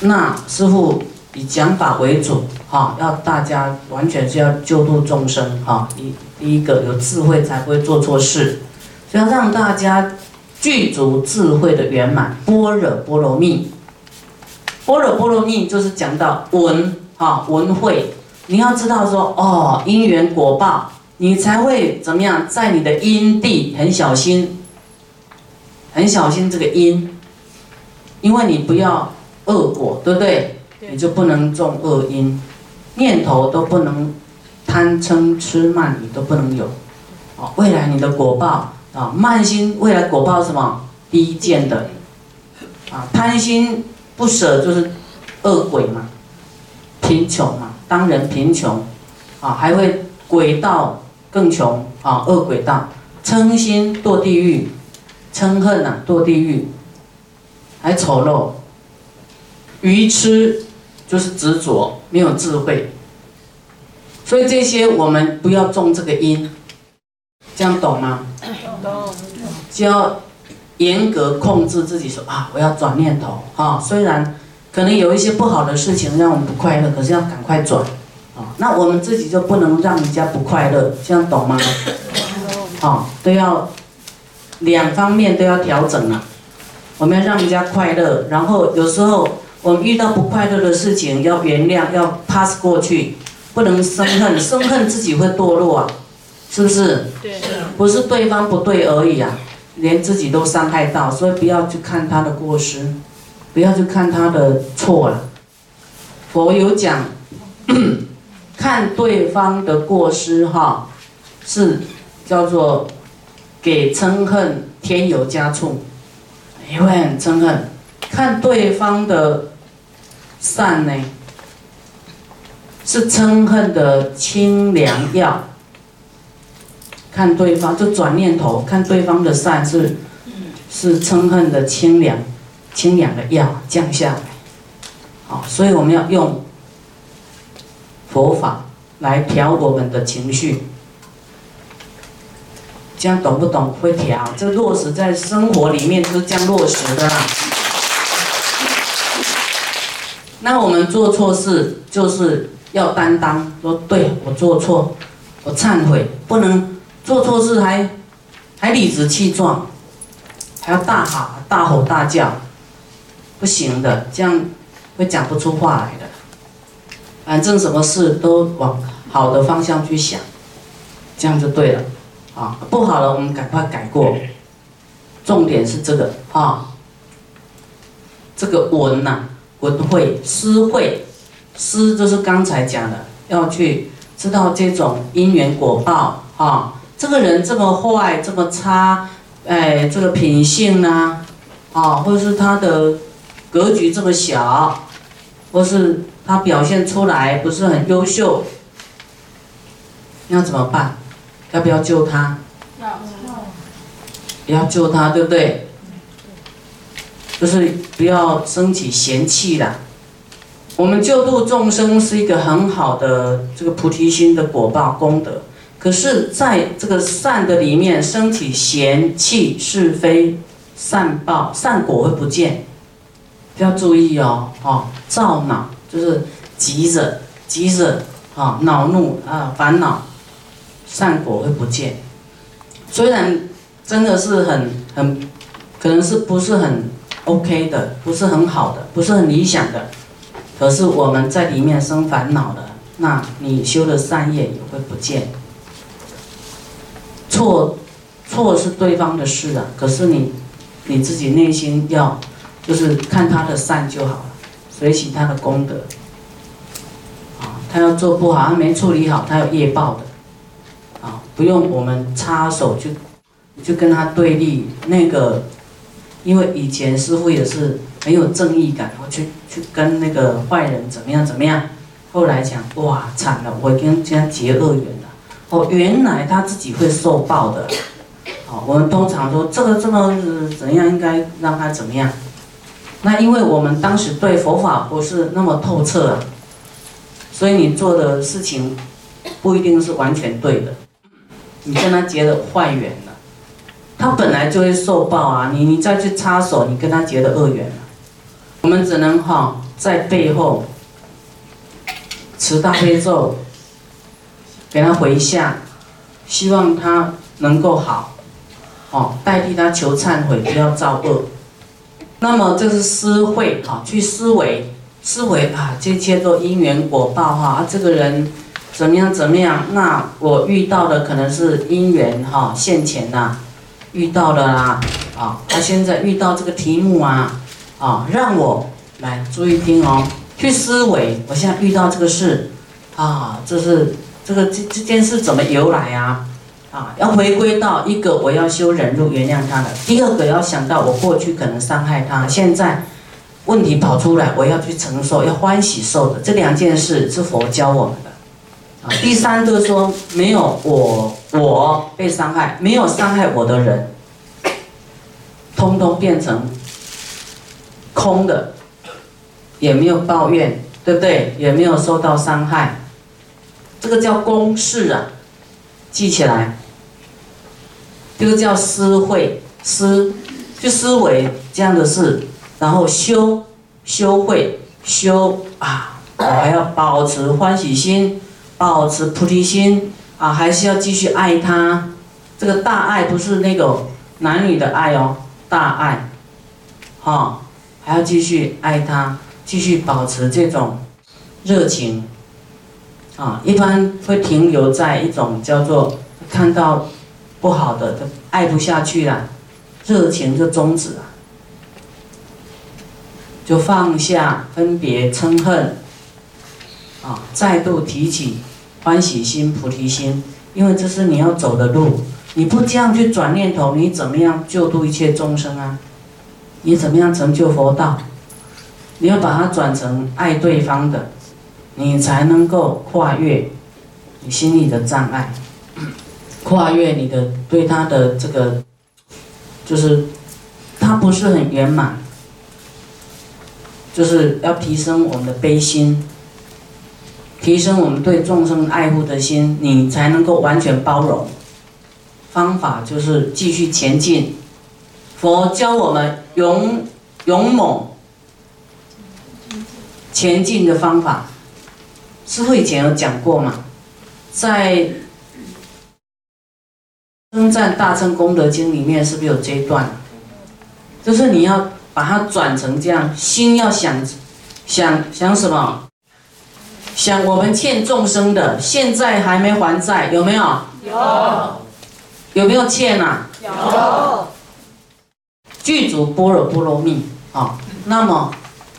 那师傅以讲法为主，哈，要大家完全是要救度众生，哈，第第一个有智慧才不会做错事，所以要让大家具足智慧的圆满，般若波罗蜜，般若波罗蜜就是讲到闻，哈，闻慧，你要知道说，哦，因缘果报，你才会怎么样，在你的因地很小心，很小心这个因，因为你不要。恶果，对不对？你就不能种恶因，念头都不能贪嗔痴慢，你都不能有。哦，未来你的果报啊，慢心未来果报是什么？低贱的，啊，贪心不舍就是恶鬼嘛，贫穷嘛，当人贫穷，啊，还会鬼道更穷啊，恶鬼道，嗔心堕地狱，嗔恨呐堕地狱，还丑陋。愚痴就是执着，没有智慧，所以这些我们不要种这个因，这样懂吗？懂。就要严格控制自己，说啊，我要转念头啊。虽然可能有一些不好的事情让我们不快乐，可是要赶快转啊。那我们自己就不能让人家不快乐，这样懂吗？好，都要两方面都要调整啊。我们要让人家快乐，然后有时候。我们遇到不快乐的事情，要原谅，要 pass 过去，不能生恨，生恨自己会堕落啊，是不是？对。不是对方不对而已啊，连自己都伤害到，所以不要去看他的过失，不要去看他的错了。佛有讲，看对方的过失哈，是叫做给嗔恨添油加醋，因为很嗔恨。看对方的善呢，是嗔恨的清凉药。看对方就转念头，看对方的善是是嗔恨的清凉清凉的药降下来。好，所以我们要用佛法来调我们的情绪。这样懂不懂？会调，这落实在生活里面就是这样落实的啦。那我们做错事，就是要担当，说对我做错，我忏悔，不能做错事还还理直气壮，还要大喊大吼大叫，不行的，这样会讲不出话来的。反正什么事都往好的方向去想，这样就对了。啊，不好了，我们赶快改过。重点是这个啊，这个文呐。文慧、思慧，思就是刚才讲的，要去知道这种因缘果报啊。这个人这么坏、这么差，哎，这个品性呢，啊，或者是他的格局这么小，或是他表现出来不是很优秀，那怎么办？要不要救他？要。要救他，对不对？就是不要升起嫌弃啦。我们救度众生是一个很好的这个菩提心的果报功德，可是在这个善的里面升起嫌弃是非，善报善果会不见，要注意哦，哦，造恼就是急着急着啊，恼怒啊，烦恼，善果会不见。虽然真的是很很，可能是不是很。OK 的，不是很好的，不是很理想的，可是我们在里面生烦恼了，那你修的善业也会不见。错，错是对方的事啊，可是你，你自己内心要，就是看他的善就好了，随喜他的功德。啊，他要做不好，他没处理好，他有业报的，啊，不用我们插手去，去跟他对立那个。因为以前师傅也是很有正义感，我去去跟那个坏人怎么样怎么样。后来讲哇惨了，我跟这样结恶缘了。哦，原来他自己会受报的。好，我们通常说这个这么怎样应该让他怎么样。那因为我们当时对佛法不是那么透彻啊，所以你做的事情不一定是完全对的。你跟他结了坏缘。他本来就会受报啊！你你再去插手，你跟他结的恶缘我们只能哈在背后持大悲咒，给他回向，希望他能够好，哦，代替他求忏悔，不要造恶。那么这是思会，哈，去思维，思维啊，这一切都因缘果报，哈，啊，这个人怎么样怎么样？那我遇到的可能是因缘，哈，现前呐，遇到了啦，啊，他现在遇到这个题目啊，啊，让我来注意听哦，去思维，我现在遇到这个事，啊，这是这个这这件事怎么由来啊？啊，要回归到一个我要修忍辱原谅他的，第二个要想到我过去可能伤害他，现在问题跑出来，我要去承受，要欢喜受的这两件事是佛教我们的。第三个说没有我我被伤害，没有伤害我的人，通通变成空的，也没有抱怨，对不对？也没有受到伤害，这个叫公事啊。记起来，这个叫思会思，就思维这样的事，然后修修会修啊，我还要保持欢喜心，保持菩提心啊，还是要继续爱他。这个大爱不是那个男女的爱哦，大爱，哈，还要继续爱他，继续保持这种热情。啊，一般会停留在一种叫做看到不好的，就爱不下去了，热情就终止了，就放下分别嗔恨，啊，再度提起欢喜心、菩提心，因为这是你要走的路，你不这样去转念头，你怎么样救度一切众生啊？你怎么样成就佛道？你要把它转成爱对方的。你才能够跨越你心里的障碍，跨越你的对他的这个，就是他不是很圆满，就是要提升我们的悲心，提升我们对众生爱护的心，你才能够完全包容。方法就是继续前进，佛教我们勇勇猛前进的方法。师傅以前有讲过嘛，在《征战大乘功德经》里面是不是有这一段？就是你要把它转成这样，心要想，想想什么？想我们欠众生的，现在还没还债，有没有？有。有没有欠啊？有。具足般若波罗蜜啊，那么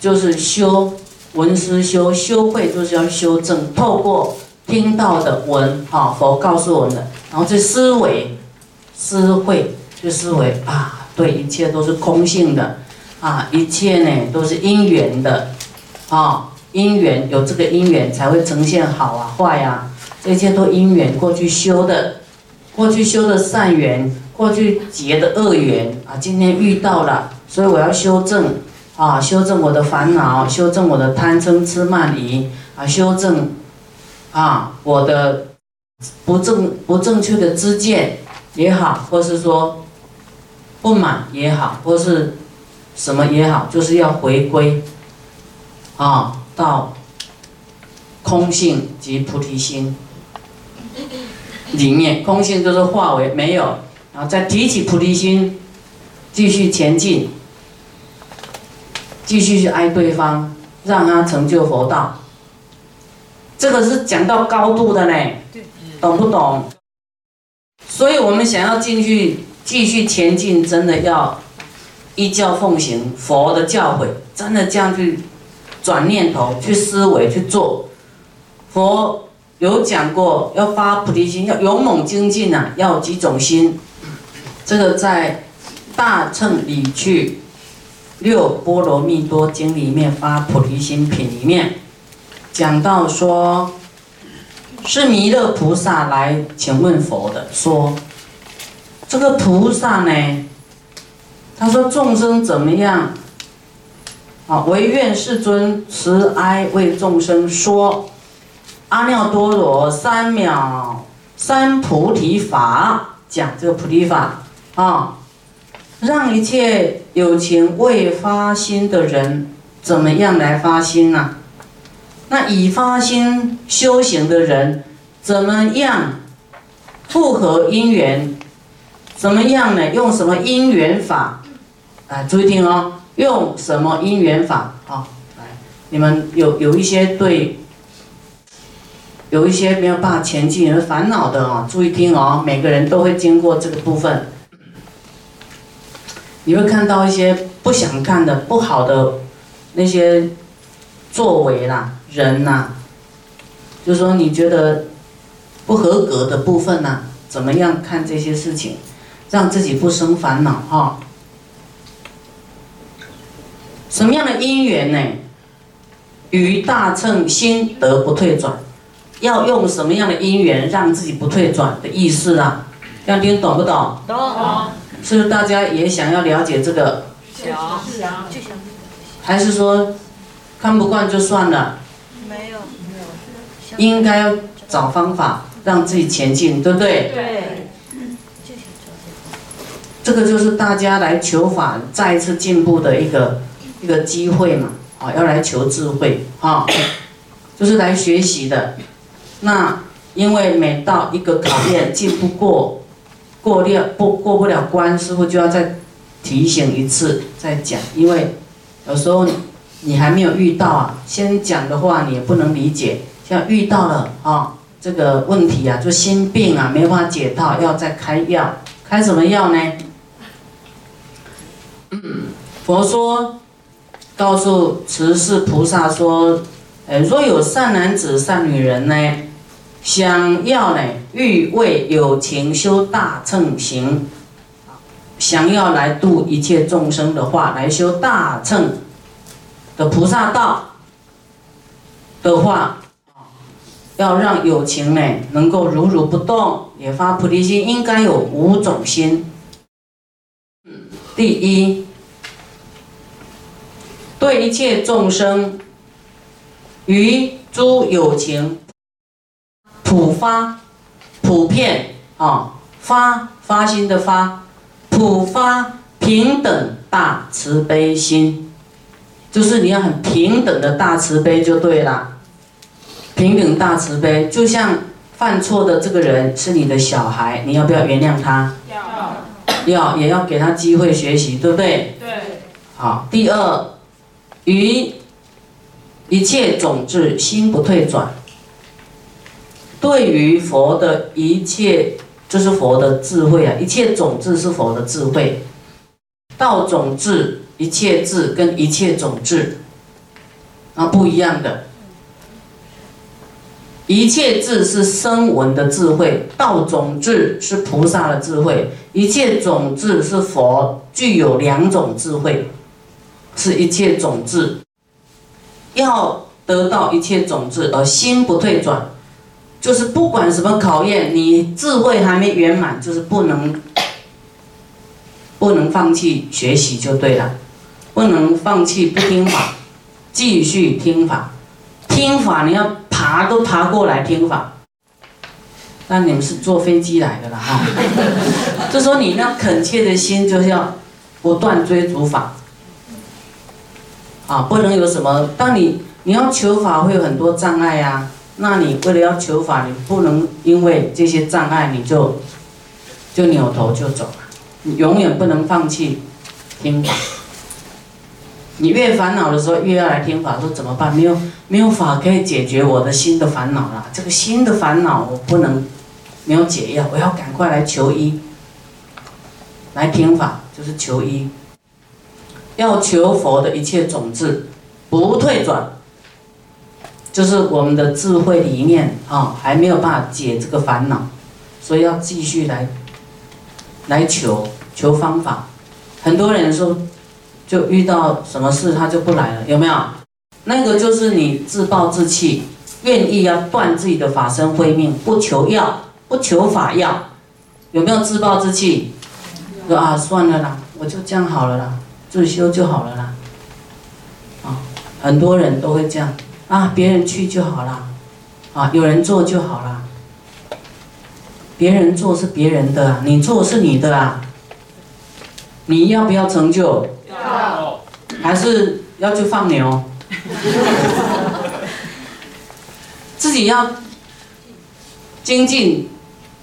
就是修。闻思修修会就是要修正，透过听到的闻啊，佛告诉我们的，然后这思维，思会就思维啊，对，一切都是空性的，啊，一切呢都是因缘的，啊，因缘有这个因缘才会呈现好啊坏啊，这一切都因缘过去修的，过去修的善缘，过去结的恶缘啊，今天遇到了，所以我要修正。啊，修正我的烦恼，修正我的贪嗔痴慢疑，啊，修正，啊，我的不正不正确的知见也好，或是说不满也好，或是什么也好，就是要回归，啊，到空性及菩提心里面，空性就是化为没有，然后再提起菩提心，继续前进。继续去爱对方，让他成就佛道。这个是讲到高度的呢，懂不懂？所以我们想要进去继续前进，真的要依教奉行佛的教诲，真的这样去转念头、去思维、去做。佛有讲过，要发菩提心，要勇猛精进啊，要几种心。这个在大乘里去。六波罗蜜多经里面发菩提心品里面讲到说，是弥勒菩萨来请问佛的，说这个菩萨呢，他说众生怎么样？啊，唯愿世尊慈哀为众生说阿耨多罗三藐三菩提法，讲这个菩提法啊。让一切有情未发心的人怎么样来发心呢？那已发心修行的人，怎么样复合因缘？怎么样呢？用什么因缘法？啊，注意听哦，用什么因缘法？啊，来，你们有有一些对，有一些没有办法前进、有烦恼的啊，注意听哦，每个人都会经过这个部分。你会看到一些不想看的、不好的那些作为啦、人呐，就是说你觉得不合格的部分呐，怎么样看这些事情，让自己不生烦恼哈？什么样的因缘呢？于大乘心得不退转，要用什么样的因缘让自己不退转的意思啊？样听懂不懂？懂。是不是大家也想要了解这个？想想。还是说看不惯就算了？没有。应该要找方法让自己前进，对不对？对。这个就是大家来求法再一次进步的一个一个机会嘛，啊，要来求智慧啊，就是来学习的。那因为每到一个考验进不过。过了不过不了关，师傅就要再提醒一次，再讲。因为有时候你还没有遇到啊，先讲的话你也不能理解。像遇到了啊，这个问题啊，就心病啊，没法解套，要再开药。开什么药呢？佛说，告诉慈氏菩萨说，呃，若有善男子、善女人呢？想要呢，欲为有情修大乘行，想要来度一切众生的话，来修大乘的菩萨道的话，要让有情呢能够如如不动，也发菩提心，应该有五种心。第一，对一切众生，于诸有情。普发，普遍啊，发发心的发，普发平等大慈悲心，就是你要很平等的大慈悲就对了。平等大慈悲，就像犯错的这个人是你的小孩，你要不要原谅他？要，要也要给他机会学习，对不对？对。好，第二，于一切种子心不退转。对于佛的一切，就是佛的智慧啊！一切种子是佛的智慧，道种智、一切智跟一切种智啊不一样的。一切智是声闻的智慧，道种智是菩萨的智慧，一切种智是佛具有两种智慧，是一切种子。要得到一切种子而心不退转。就是不管什么考验，你智慧还没圆满，就是不能不能放弃学习就对了，不能放弃不听法，继续听法，听法你要爬都爬过来听法。那你们是坐飞机来的了哈，就说你那恳切的心就是要不断追逐法，啊，不能有什么，当你你要求法会有很多障碍呀。那你为了要求法，你不能因为这些障碍你就就扭头就走了，你永远不能放弃听法。你越烦恼的时候，越要来听法，说怎么办？没有没有法可以解决我的心的烦恼了。这个心的烦恼我不能没有解药，我要赶快来求医，来听法就是求医，要求佛的一切种子不退转。就是我们的智慧里面啊，还没有办法解这个烦恼，所以要继续来来求求方法。很多人说，就遇到什么事他就不来了，有没有？那个就是你自暴自弃，愿意要断自己的法身慧命，不求药，不求法药，有没有自暴自弃？说啊，算了啦，我就这样好了啦，自修就好了啦。啊，很多人都会这样。啊，别人去就好了，啊，有人做就好了。别人做是别人的，你做是你的啊。你要不要成就？要。还是要去放牛，自己要精进。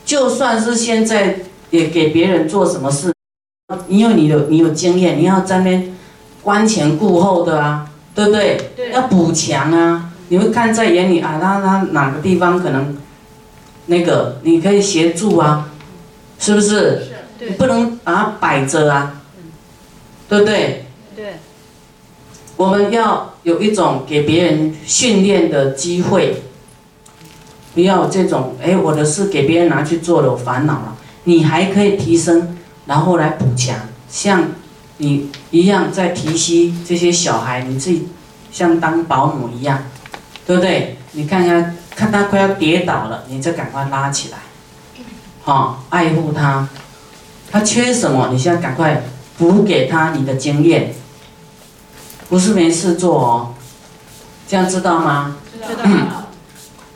就算是现在也给别人做什么事，因为你有你有经验，你要在那边观前顾后的啊，对不对？对。要补强啊，你会看在眼里啊，他他哪个地方可能那个你可以协助啊，是不是？你不能把它摆着啊，对不对？对。我们要有一种给别人训练的机会。不要这种，哎，我的事给别人拿去做了，我烦恼了。你还可以提升，然后来补强，像你一样在提携这些小孩，你自己像当保姆一样，对不对？你看看，看他快要跌倒了，你就赶快拉起来，好，爱护他。他缺什么，你现在赶快补给他你的经验，不是没事做哦，这样知道吗？知道。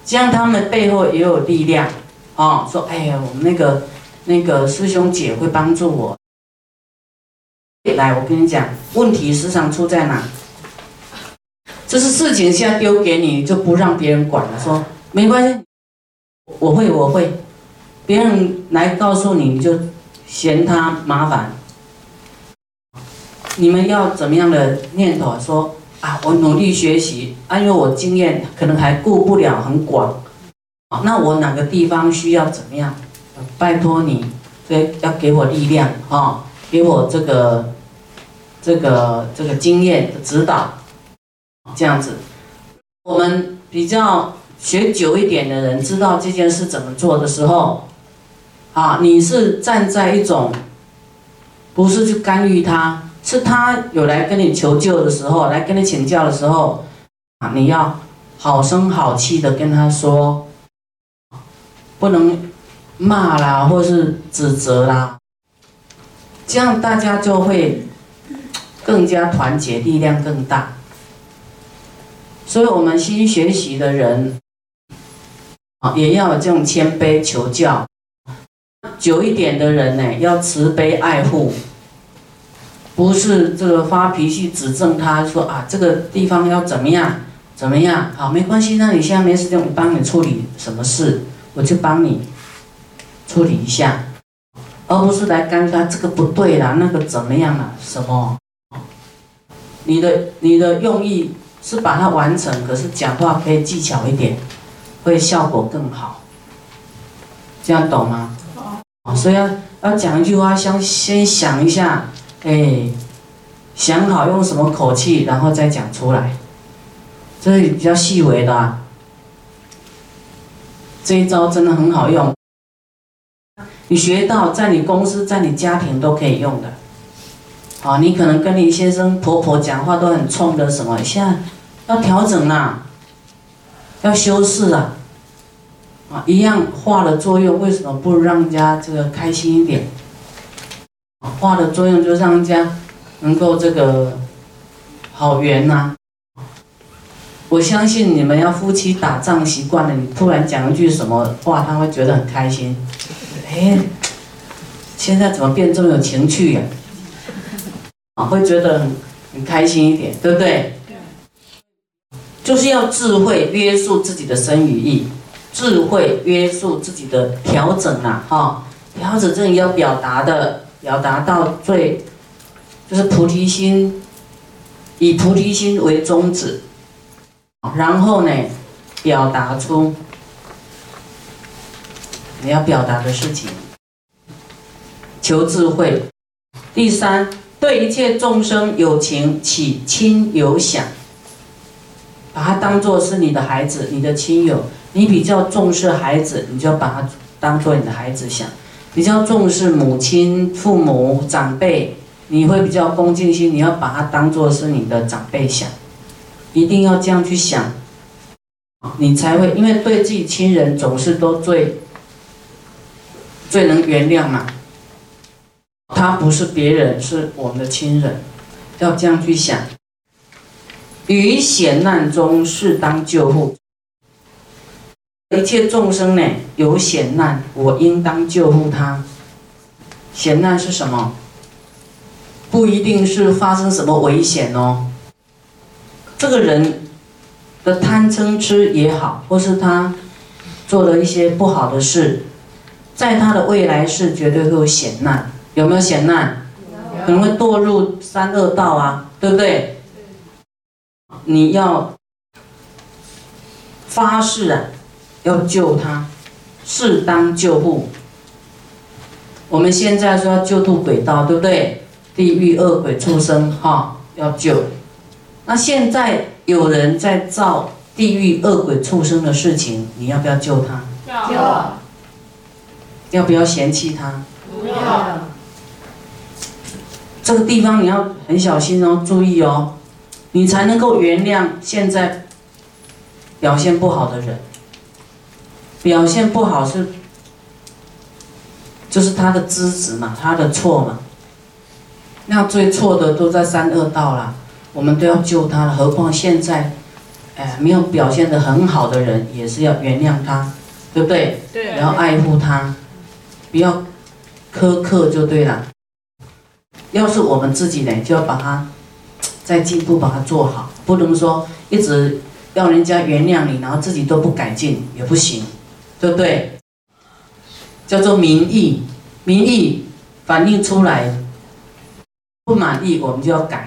这样他们背后也有力量，哦，说哎呀，我们那个那个师兄姐会帮助我。来，我跟你讲，问题时常出在哪？就是事情现在丢给你，就不让别人管了，说没关系，我会我会，别人来告诉你，你就嫌他麻烦。你们要怎么样的念头？说。啊，我努力学习，啊，因为我经验可能还顾不了很广，那我哪个地方需要怎么样？拜托你，这要给我力量，啊，给我这个，这个这个经验指导，这样子，我们比较学久一点的人知道这件事怎么做的时候，啊，你是站在一种，不是去干预他。是他有来跟你求救的时候，来跟你请教的时候，啊，你要好声好气的跟他说，不能骂啦，或是指责啦，这样大家就会更加团结，力量更大。所以，我们新学习的人，啊，也要有这种谦卑求教；久一点的人呢，要慈悲爱护。不是这个发脾气指正他说啊，这个地方要怎么样怎么样？好，没关系，那你现在没时间，我帮你处理什么事，我就帮你处理一下，而不是来干他这个不对啦，那个怎么样啦？什么？你的你的用意是把它完成，可是讲话可以技巧一点，会效果更好。这样懂吗？哦所以要要讲一句话，先先想一下。哎，想好用什么口气，然后再讲出来，这是比较细微的。啊这一招真的很好用，你学到在你公司、在你家庭都可以用的。好，你可能跟你先生、婆婆讲话都很冲的，什么现在要调整啦，要修饰啊，啊，一样话的作用，为什么不让人家这个开心一点？话的作用就是让人家能够这个好缘呐。我相信你们要夫妻打仗习惯了，你突然讲一句什么话，他会觉得很开心。哎，现在怎么变这么有情趣呀？啊，会觉得很开心一点，对不对？就是要智慧约束自己的身与意，智慧约束自己的调整呐，哈，调整这里要表达的。表达到最，就是菩提心，以菩提心为宗旨，然后呢，表达出你要表达的事情，求智慧。第三，对一切众生有情起亲有想，把它当做是你的孩子，你的亲友，你比较重视孩子，你就把它当做你的孩子想。比较重视母亲、父母、长辈，你会比较恭敬心，你要把它当做是你的长辈想，一定要这样去想，你才会，因为对自己亲人总是都最最能原谅嘛。他不是别人，是我们的亲人，要这样去想。于险难中适当救护。一切众生呢有险难，我应当救护他。险难是什么？不一定是发生什么危险哦，这个人的贪嗔痴也好，或是他做了一些不好的事，在他的未来世绝对会有险难，有没有险难？可能会堕入三恶道啊，对不对？你要发誓啊，要救他，适当救护。我们现在说要救度鬼道，对不对？地狱恶鬼畜生，哈，要救。那现在有人在造地狱恶鬼畜生的事情，你要不要救他？要。要不要嫌弃他？不要。这个地方你要很小心哦，注意哦，你才能够原谅现在表现不好的人。表现不好是。就是他的资质嘛，他的错嘛。那最错的都在三恶道了，我们都要救他了。何况现在，哎，没有表现的很好的人，也是要原谅他，对不对？对。然后爱护他，不要苛刻就对了。要是我们自己呢，就要把它再进步，把它做好，不能说一直要人家原谅你，然后自己都不改进也不行，对不对？叫做民意，民意反映出来不满意，我们就要改。